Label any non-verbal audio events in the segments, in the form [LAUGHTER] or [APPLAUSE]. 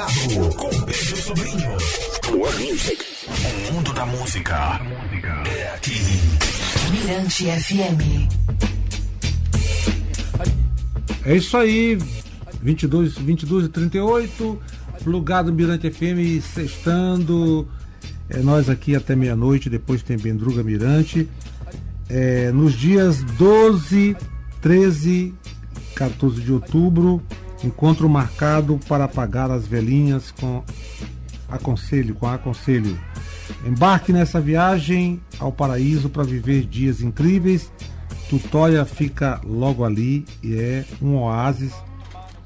Plugado com Pedro Sobrinho. More music. O mundo da música é aqui. Mirante FM. É isso aí, 22, 22 e 38, Plugado Mirante FM, sextando. É nós aqui até meia-noite, depois tem Bendruga Mirante. É, nos dias 12, 13, 14 de outubro, encontro marcado para apagar as velhinhas com aconselho, com aconselho. Embarque nessa viagem ao paraíso para viver dias incríveis. Tutóia fica logo ali e é um oásis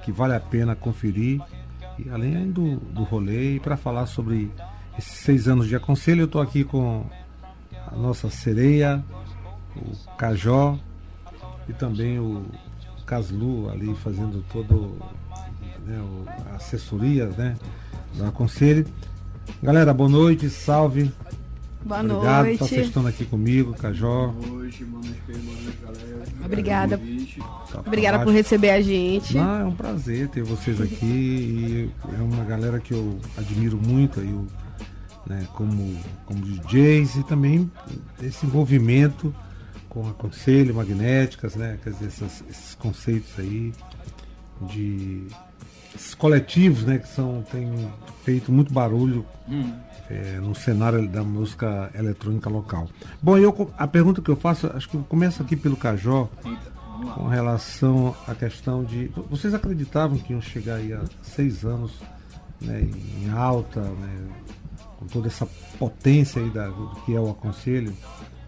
que vale a pena conferir. E além do, do rolê, para falar sobre esses seis anos de aconselho, eu estou aqui com a nossa sereia, o Cajó e também o Caslu ali fazendo todo né, a assessoria né, do aconselho. Galera, boa noite, salve. Boa Obrigado noite. por estar estando aqui comigo, Cajó. Boa noite, boa noite, galera. Obrigada. Tá Obrigada por receber a gente. Não, é um prazer ter vocês aqui e é uma galera que eu admiro muito aí, o- né, como, como DJs e também esse envolvimento com a Conselho, Magnéticas, né, quer dizer, essas- esses conceitos aí de esses coletivos, né, que são, têm feito muito barulho Hum, é, no cenário da música eletrônica local. Bom, eu, a pergunta que eu faço, acho que eu começo aqui pelo Cajó, eita, com relação à questão de. Vocês acreditavam que iam chegar aí a seis anos né, em alta, né, com toda essa potência aí da, do que é o aconselho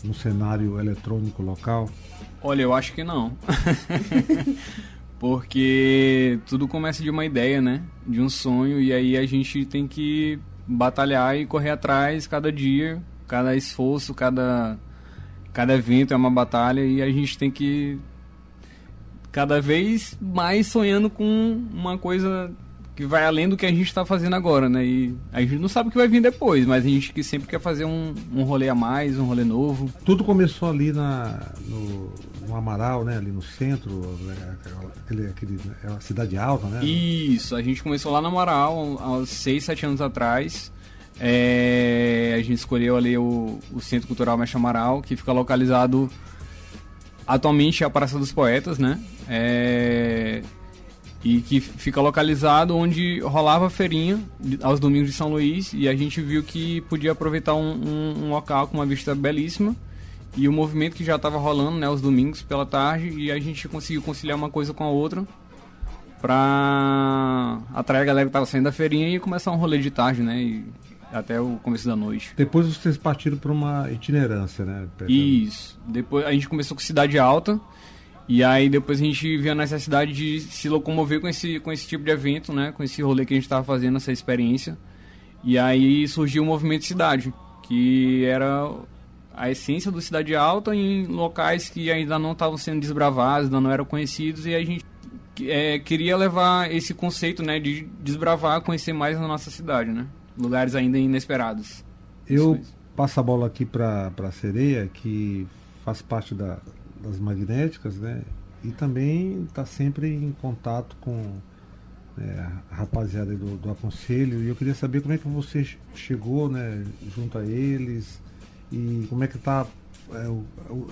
no cenário eletrônico local? Olha, eu acho que não. [LAUGHS] Porque tudo começa de uma ideia, né? De um sonho, e aí a gente tem que batalhar e correr atrás cada dia, cada esforço, cada, cada evento é uma batalha, e a gente tem que cada vez mais sonhando com uma coisa que vai além do que a gente está fazendo agora, né? E a gente não sabe o que vai vir depois, mas a gente que sempre quer fazer um, um rolê a mais, um rolê novo. Tudo começou ali na, no, no Amaral, né, ali no centro, aquele, aquele, é a cidade alta, né? Isso, a gente começou lá na Moral, há 6, 7 anos atrás. É, a gente escolheu ali o, o Centro Cultural Mestre Amaral, que fica localizado atualmente é a Praça dos Poetas, né? É, e que fica localizado onde rolava a feirinha aos domingos de São Luís e a gente viu que podia aproveitar um, um- um local com uma vista belíssima e o movimento que já estava rolando né, aos domingos pela tarde e a gente conseguiu conciliar uma coisa com a outra pra atrair a galera que tava saindo da feirinha e começar um rolê de tarde, né? E até o começo da noite. Depois vocês partiram para uma itinerância, né? Isso. Depois a gente começou com Cidade Alta. E aí depois a gente viu a necessidade de se locomover com esse, com esse tipo de evento, né? Com esse rolê que a gente tava fazendo, essa experiência. E aí surgiu o movimento Cidade, que era a essência do Cidade Alta em locais que ainda não estavam sendo desbravados, ainda não eram conhecidos, e a gente é, queria levar esse conceito, né, de desbravar, conhecer mais a nossa cidade, né? Lugares ainda inesperados. Eu passo a bola aqui para a Sereia, que faz parte da- das magnéticas, né? E também está sempre em contato com né, a rapaziada do, do aconselho. E eu queria saber como é que você che- chegou né, junto a eles e como é que está,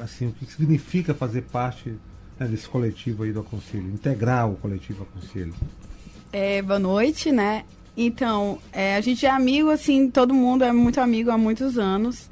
assim, o que significa fazer parte né, desse coletivo aí do aconselho, integrar o coletivo aconselho. É, boa noite, né? Então, é, a gente é amigo, assim, todo mundo é muito amigo há muitos anos.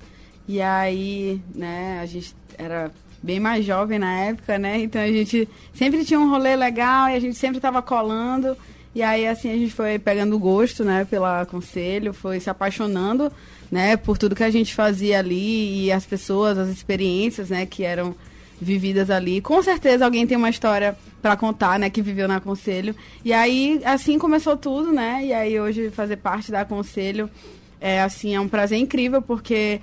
E aí, né, a gente era bem mais jovem na época, né? Então a gente sempre tinha um rolê legal e a gente sempre tava colando. E aí, assim, a gente foi pegando gosto, né, pela conselho, foi se apaixonando, né, por tudo que a gente fazia ali e as pessoas, as experiências, né, que eram vividas ali. Com certeza alguém tem uma história para contar, né, que viveu na Conselho. E aí, assim começou tudo, né? E aí hoje fazer parte da Conselho é assim, é um prazer incrível porque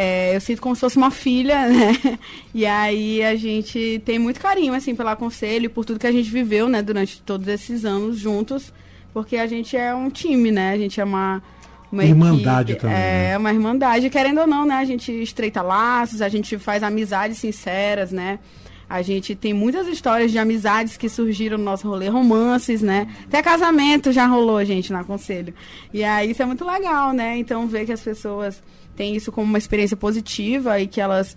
é, eu sinto como se fosse uma filha, [LAUGHS] né? E aí a gente tem muito carinho, assim, pela Conselho e por tudo que a gente viveu, né, durante todos esses anos juntos, porque a gente é um time, né? A gente é uma uma Irmandade equipe, também, É, né? uma irmandade, querendo ou não, né? A gente estreita laços, a gente faz amizades sinceras, né? A gente tem muitas histórias de amizades que surgiram no nosso rolê, romances, né? Até casamento já rolou, gente, na Conselho. E aí isso é muito legal, né? Então ver que as pessoas têm isso como uma experiência positiva e que elas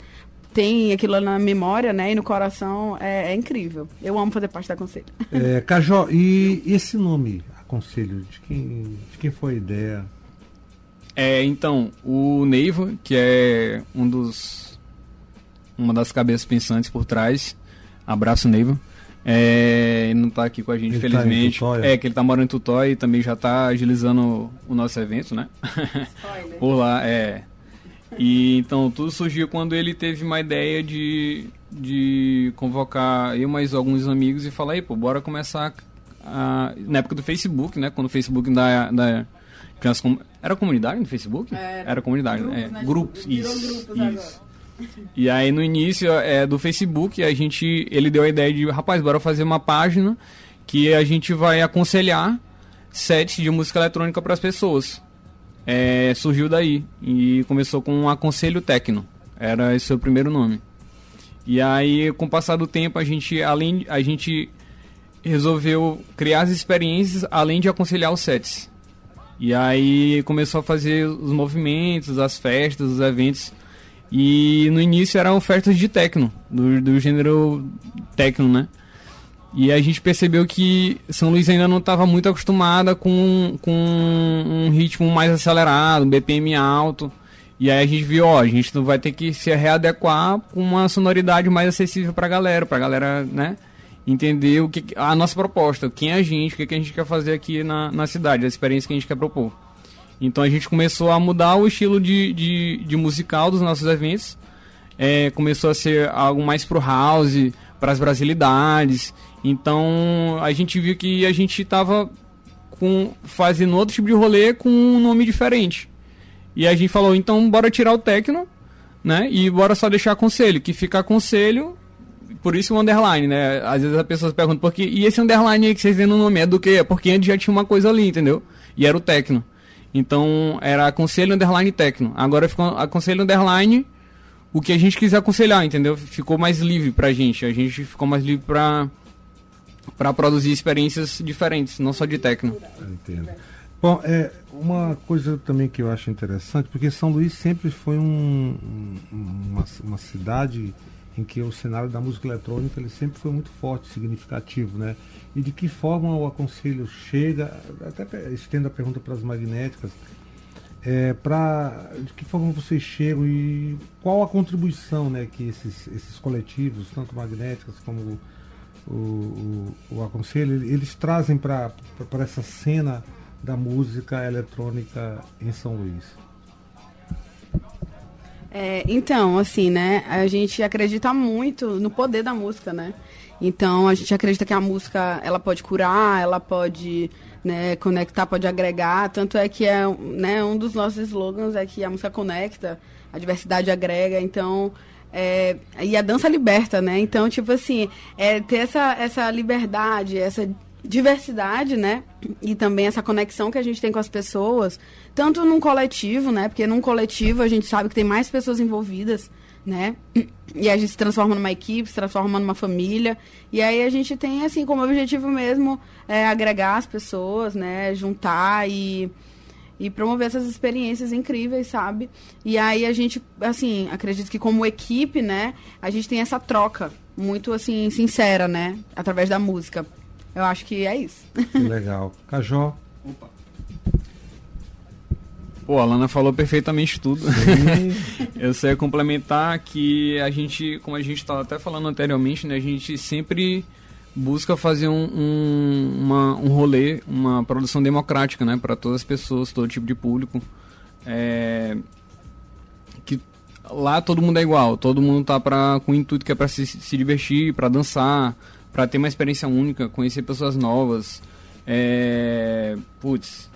têm aquilo na memória, né? E no coração é, é incrível. Eu amo fazer parte da Conselho. É, Cajó, e esse nome, Aconselho, de quem, de quem foi a ideia? É, então, o Neiva, que é um dos uma das cabeças pensantes por trás. Abraço, Neiva. É, ele não está aqui com a gente, Ele tá em infelizmente. Tutóia? é, que ele está morando em Tutóia e também já está agilizando o nosso evento, né? [LAUGHS] por lá, é. E então tudo surgiu quando ele teve uma ideia de, de convocar eu mais alguns amigos e falar, aí, pô, bora começar a, na época do Facebook, né? Quando o Facebook da, da era comunidade no Facebook? Era. comunidade, Grupos, é. né? Grupos, isso, grupos isso. E aí no início é, do Facebook a gente ele deu a ideia de rapaz bora fazer uma página que a gente vai aconselhar sets de música eletrônica para as pessoas. É, surgiu daí e começou com um aconselho tecno. Era esse o primeiro nome. E aí com o passar do tempo a gente além a gente resolveu criar as experiências além de aconselhar os sets. E aí começou a fazer os movimentos, as festas, os eventos. E no início eram festas de techno, do, do gênero techno, né? E a gente percebeu que São Luís ainda não estava muito acostumada com, com um ritmo mais acelerado, um BPM alto. E aí a gente viu, ó, a gente vai ter que se readequar com uma sonoridade mais acessível pra galera, pra galera, né? Entender o que a nossa proposta, quem é a gente, o que, que a gente quer fazer aqui na, na cidade, a experiência que a gente quer propor. Então a gente começou a mudar o estilo de, de, de musical dos nossos eventos. É, começou a ser algo mais pro house, para as brasilidades. Então a gente viu que a gente estava com, fazendo outro tipo de rolê com um nome diferente. E a gente falou, então bora tirar o techno, né? E bora só deixar conselho, que fica conselho, por isso o underline, né? Às vezes as pessoas perguntam, por quê? E esse underline aí que vocês veem no nome é do quê? É porque antes já tinha uma coisa ali, entendeu? E era o techno. Então era aconselho underline techno. Agora ficou aconselho underline o que a gente quiser aconselhar, entendeu? Ficou mais livre pra gente. A gente ficou mais livre pra, pra produzir experiências diferentes, não só de techno. Entendo. Bom, é, uma coisa também que eu acho interessante, porque São Luís sempre foi um- um- uma, uma cidade em que o cenário da música eletrônica ele sempre foi muito forte, significativo, né? E de que forma o aconselho chega, até estendo a pergunta para as magnéticas, é, pra, de que forma vocês chegam e qual a contribuição né, que esses, esses coletivos, tanto magnéticas como o, o, o aconselho, eles trazem para essa cena da música eletrônica em São Luís? É, então, assim, né? A gente acredita muito no poder da música, né? Então, a gente acredita que a música, ela pode curar, ela pode né, conectar, pode agregar. Tanto é que é né, um dos nossos slogans é que a música conecta, a diversidade agrega. Então, é, e a dança liberta, né? Então, tipo assim, é ter essa, essa liberdade, essa diversidade, né? E também essa conexão que a gente tem com as pessoas, tanto num coletivo, né? Porque num coletivo a gente sabe que tem mais pessoas envolvidas, né? E a gente se transforma numa equipe, se transforma numa família. E aí a gente tem, assim, como objetivo mesmo é, agregar as pessoas, né? Juntar e, e promover essas experiências incríveis, sabe? E aí a gente, assim, acredito que como equipe, né? A gente tem essa troca muito, assim, sincera, né? Através da música. Eu acho que é isso. Que legal. Cajó, Pô, a Lana falou perfeitamente tudo. [LAUGHS] Eu só ia complementar que a gente, como a gente estava até falando anteriormente, né, a gente sempre busca fazer um, um, uma, um rolê, uma produção democrática, né, para todas as pessoas, todo tipo de público. É, que lá todo mundo é igual, todo mundo tá pra, com o intuito que é para se, se divertir, para dançar, para ter uma experiência única, conhecer pessoas novas. É, putz,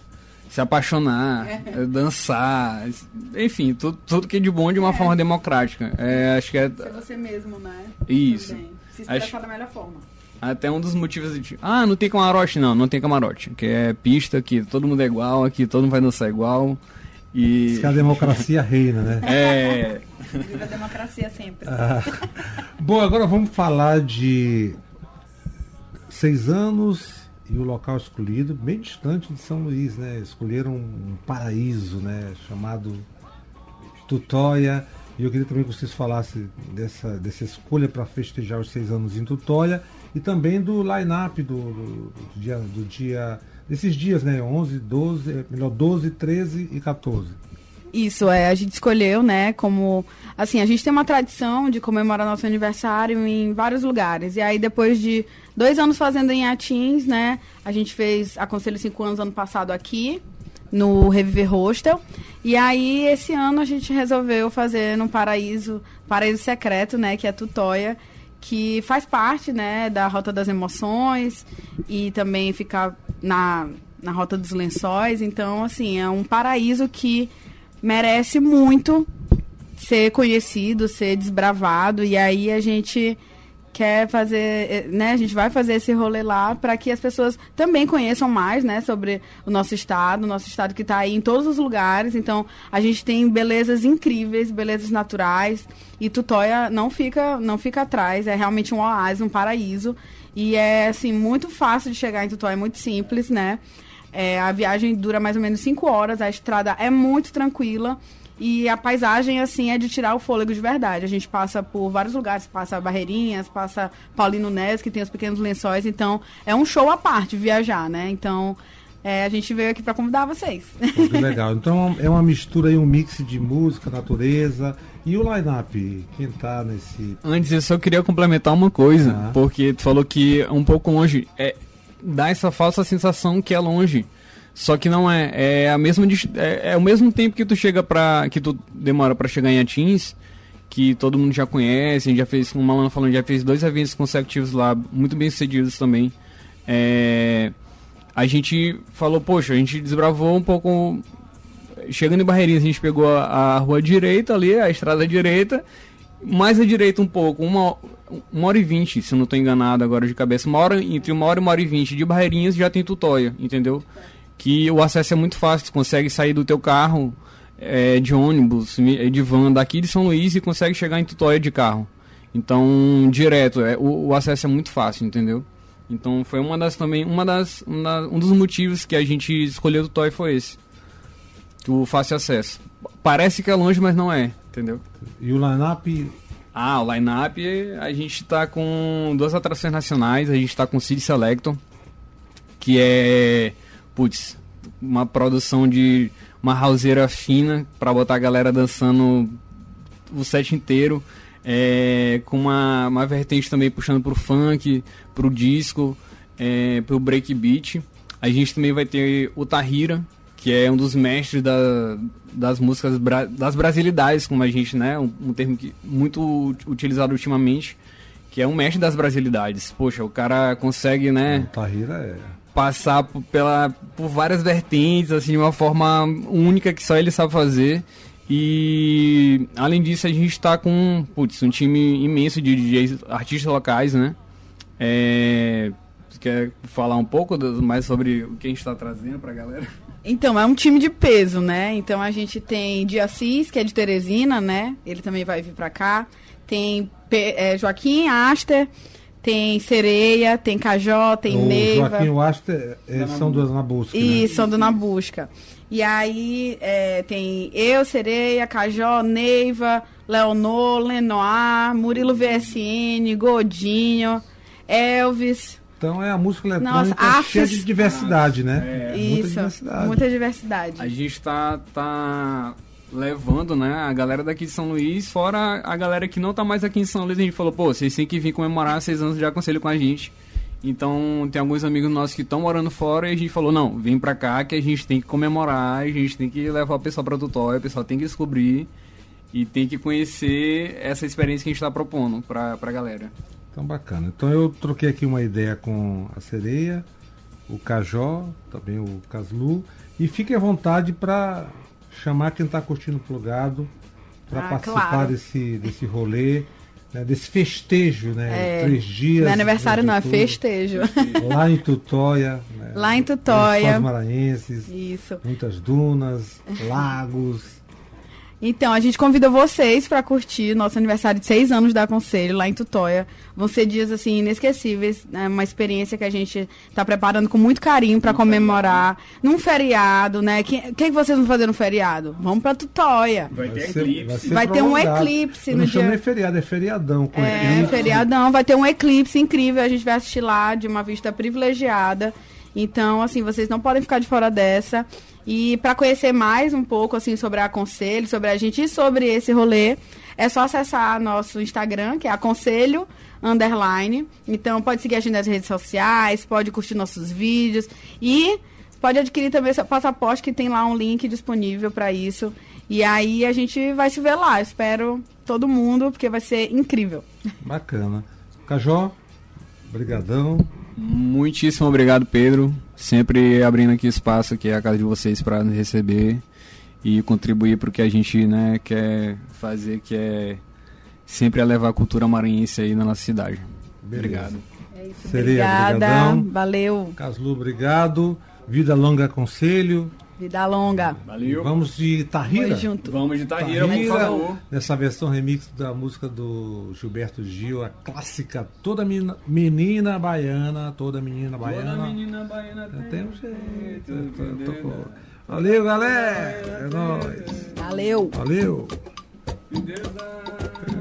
se apaixonar, é, [LAUGHS] dançar, enfim, tudo, tudo que é de bom de uma forma democrática. É, acho que é Ser você mesmo, né? Isso. Também. Se expressar expressar da melhor forma. Até um dos motivos de ah, não tem camarote, não, não tem camarote, que é pista que todo mundo é igual, aqui todo mundo vai dançar igual. E... Diz que a democracia [LAUGHS] reina, né? É. Viva a democracia sempre. Ah, bom, agora vamos falar de seis anos e o local escolhido, bem distante de São Luís, né? Escolheram um paraíso, né? Chamado Tutóia. E eu queria também que vocês falassem dessa, dessa escolha para festejar os seis anos em Tutóia e também do line-up do, do, do dia, do dia, desses dias, né? 11, 12, é, melhor 12, 13 e 14. Isso, é, a gente escolheu, né, como, assim, a gente tem uma tradição de comemorar nosso aniversário em vários lugares, e aí depois de dois anos fazendo em Atins, né, a gente fez a Conselho 5 anos ano passado aqui, no Reviver Hostel, e aí esse ano a gente resolveu fazer no Paraíso, Paraíso Secreto, né, que é Tutóia, que faz parte, né, da Rota das Emoções, e também fica na, na Rota dos Lençóis, então, assim, é um paraíso que merece muito ser conhecido, ser desbravado. E aí a gente quer fazer, né, a gente vai fazer esse rolê lá para que as pessoas também conheçam mais, né, sobre o nosso estado, o nosso estado que está aí em todos os lugares. Então, a gente tem belezas incríveis, belezas naturais e Tutóia não fica, não fica atrás, é realmente um oásis, um paraíso e é assim muito fácil de chegar em Tutóia, é muito simples, né? É, a viagem dura mais ou menos 5 horas, a estrada é muito tranquila. E a paisagem, assim, é de tirar o fôlego de verdade. A gente passa por vários lugares, passa Barreirinhas, passa Paulino Neves, que tem os pequenos lençóis. Então, é um show à parte viajar, né? Então, é, a gente veio aqui para convidar vocês. Muito legal. Então, é uma mistura aí, um mix de música, natureza. E o line-up? Quem tá nesse. Antes, eu só queria complementar uma coisa, Ah. porque tu falou que é um pouco longe. É, dá essa falsa sensação que é longe. Só que não é. É, a mesma, é, é o mesmo tempo que tu chega pra. que tu demora pra chegar em Atins, que todo mundo já conhece, a gente já fez, como o Malano falando, já fez dois eventos consecutivos lá, muito bem sucedidos também. É, a gente falou, poxa, a gente desbravou um pouco. Chegando em Barreirinhas, a gente pegou a, a rua direita ali, a estrada direita, mais à direita um pouco, uma, uma hora e vinte, se não estou enganado agora de cabeça, uma hora, entre uma hora e uma hora e vinte de Barreirinhas já tem Tutóia, entendeu? Que o acesso é muito fácil, tu consegue sair do teu carro é, de ônibus, mi- de van daqui de São Luís e consegue chegar em Tutóia de carro. Então, direto, é, o, o acesso é muito fácil, entendeu? Então foi uma das também, uma das, uma- um dos motivos que a gente escolheu Tutóia foi esse. O fácil acesso. Parece que é longe, mas não é, entendeu? E o line-up. Ah, o line-up, a gente tá com duas atrações nacionais, a gente tá com Cid Selector, que é, putz, uma produção de uma houseira fina pra botar a galera dançando o set inteiro, é, com uma, uma vertente também puxando pro funk, pro disco, é, pro breakbeat. A gente também vai ter o Tahira, que é um dos mestres da, das músicas bra- das brasilidades, como a gente, né, um, um termo que, muito utilizado ultimamente, que é um mestre das brasilidades. Poxa, o cara consegue, né, O Tahira é. Passar por, pela, por várias vertentes, assim, de uma forma única que só ele sabe fazer. E além disso, a gente está com putz, um time imenso de DJs, artistas locais, né? É, quer falar um pouco mais sobre o que a gente está trazendo para a galera? Então, é um time de peso, né? Então a gente tem Diassis, que é de Teresina, né? Ele também vai vir pra cá. Tem é, Joaquim Aster, tem Sereia, tem Cajó, tem o Neiva. Joaquim e o Aster é, são duas na busca. E são do Na Busca. E aí é, tem eu, Sereia, Cajó, Neiva, Leonor, Lenoir, Murilo VSN, Godinho, Elvis. Então é a música Nossa, eletrônica cheia afes- de diversidade, né? É, Muita Isso, diversidade. muita diversidade. A gente tá, tá levando, né, a galera daqui de São Luís, fora a galera que não tá mais aqui em São Luís, a gente falou, pô, vocês têm que vir comemorar seis anos de aconselho com a gente. Então, tem alguns amigos nossos que estão morando fora e a gente falou, não, vem pra cá que a gente tem que comemorar, a gente tem que levar o pessoal pra Tutóia, o pessoal tem que descobrir e tem que conhecer essa experiência que a gente tá propondo pra, pra galera. Então bacana. Então eu troquei aqui uma ideia com a Sereia, o Cajó, também o Caslu. E fique à vontade para chamar quem está curtindo o plugado para Ah, participar claro. desse, desse rolê. né, desse festejo, né? É, Três dias. Não é aniversário, né, não, é festejo. [LAUGHS] Lá em Tutóia. Né, Lá em Tutóia. Os maranhenses. Isso. Muitas dunas, lagos. Então, a gente convida vocês para curtir nosso aniversário de seis anos da Conselho, lá em Tutóia. Vão ser dias, assim, inesquecíveis. É uma experiência que a gente está preparando com muito carinho para comemorar. Num feriado, né? O que, que, vocês vão fazer no feriado? Vamos para Tutóia. Vai ter ser- eclipse. ser Vai ter um eclipse Eu no não dia- nem feriado, é feriadão. Com É, eclipse. feriadão. Vai ter um eclipse incrível. A gente vai assistir lá de uma vista privilegiada. Então, assim, vocês não podem ficar de fora dessa. E para conhecer mais um pouco, assim, sobre a Aconselho, sobre a gente e sobre esse rolê, é só acessar nosso Instagram, que é Aconselho Underline. Então, pode seguir a gente nas redes sociais, pode curtir nossos vídeos e pode adquirir também seu passaporte, que tem lá um link disponível para isso. E aí a gente vai se ver lá. Espero todo mundo, porque vai ser incrível. Bacana. Cajó, brigadão. Muitíssimo obrigado, Pedro. Sempre abrindo aqui espaço aqui a casa de vocês para nos receber e contribuir para o que a gente né, quer fazer, que é sempre levar a cultura maranhense aí na nossa cidade. Beleza. Obrigado. Sereia, Obrigada. brigadão. Valeu. Caslu, obrigado. Vida longa, conselho. Vida longa. Valeu. Vamos de Tahira. Vamos junto. Vamos de Tahira, por favor. nessa versão remix da música do Gilberto Gil, a clássica Toda Menina, menina Baiana, Toda Menina Baiana. Toda menina baiana Tem um jeito. eu tô- tô com- Valeu, galera. É nóis. Valeu. Valeu. Toda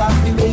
of the.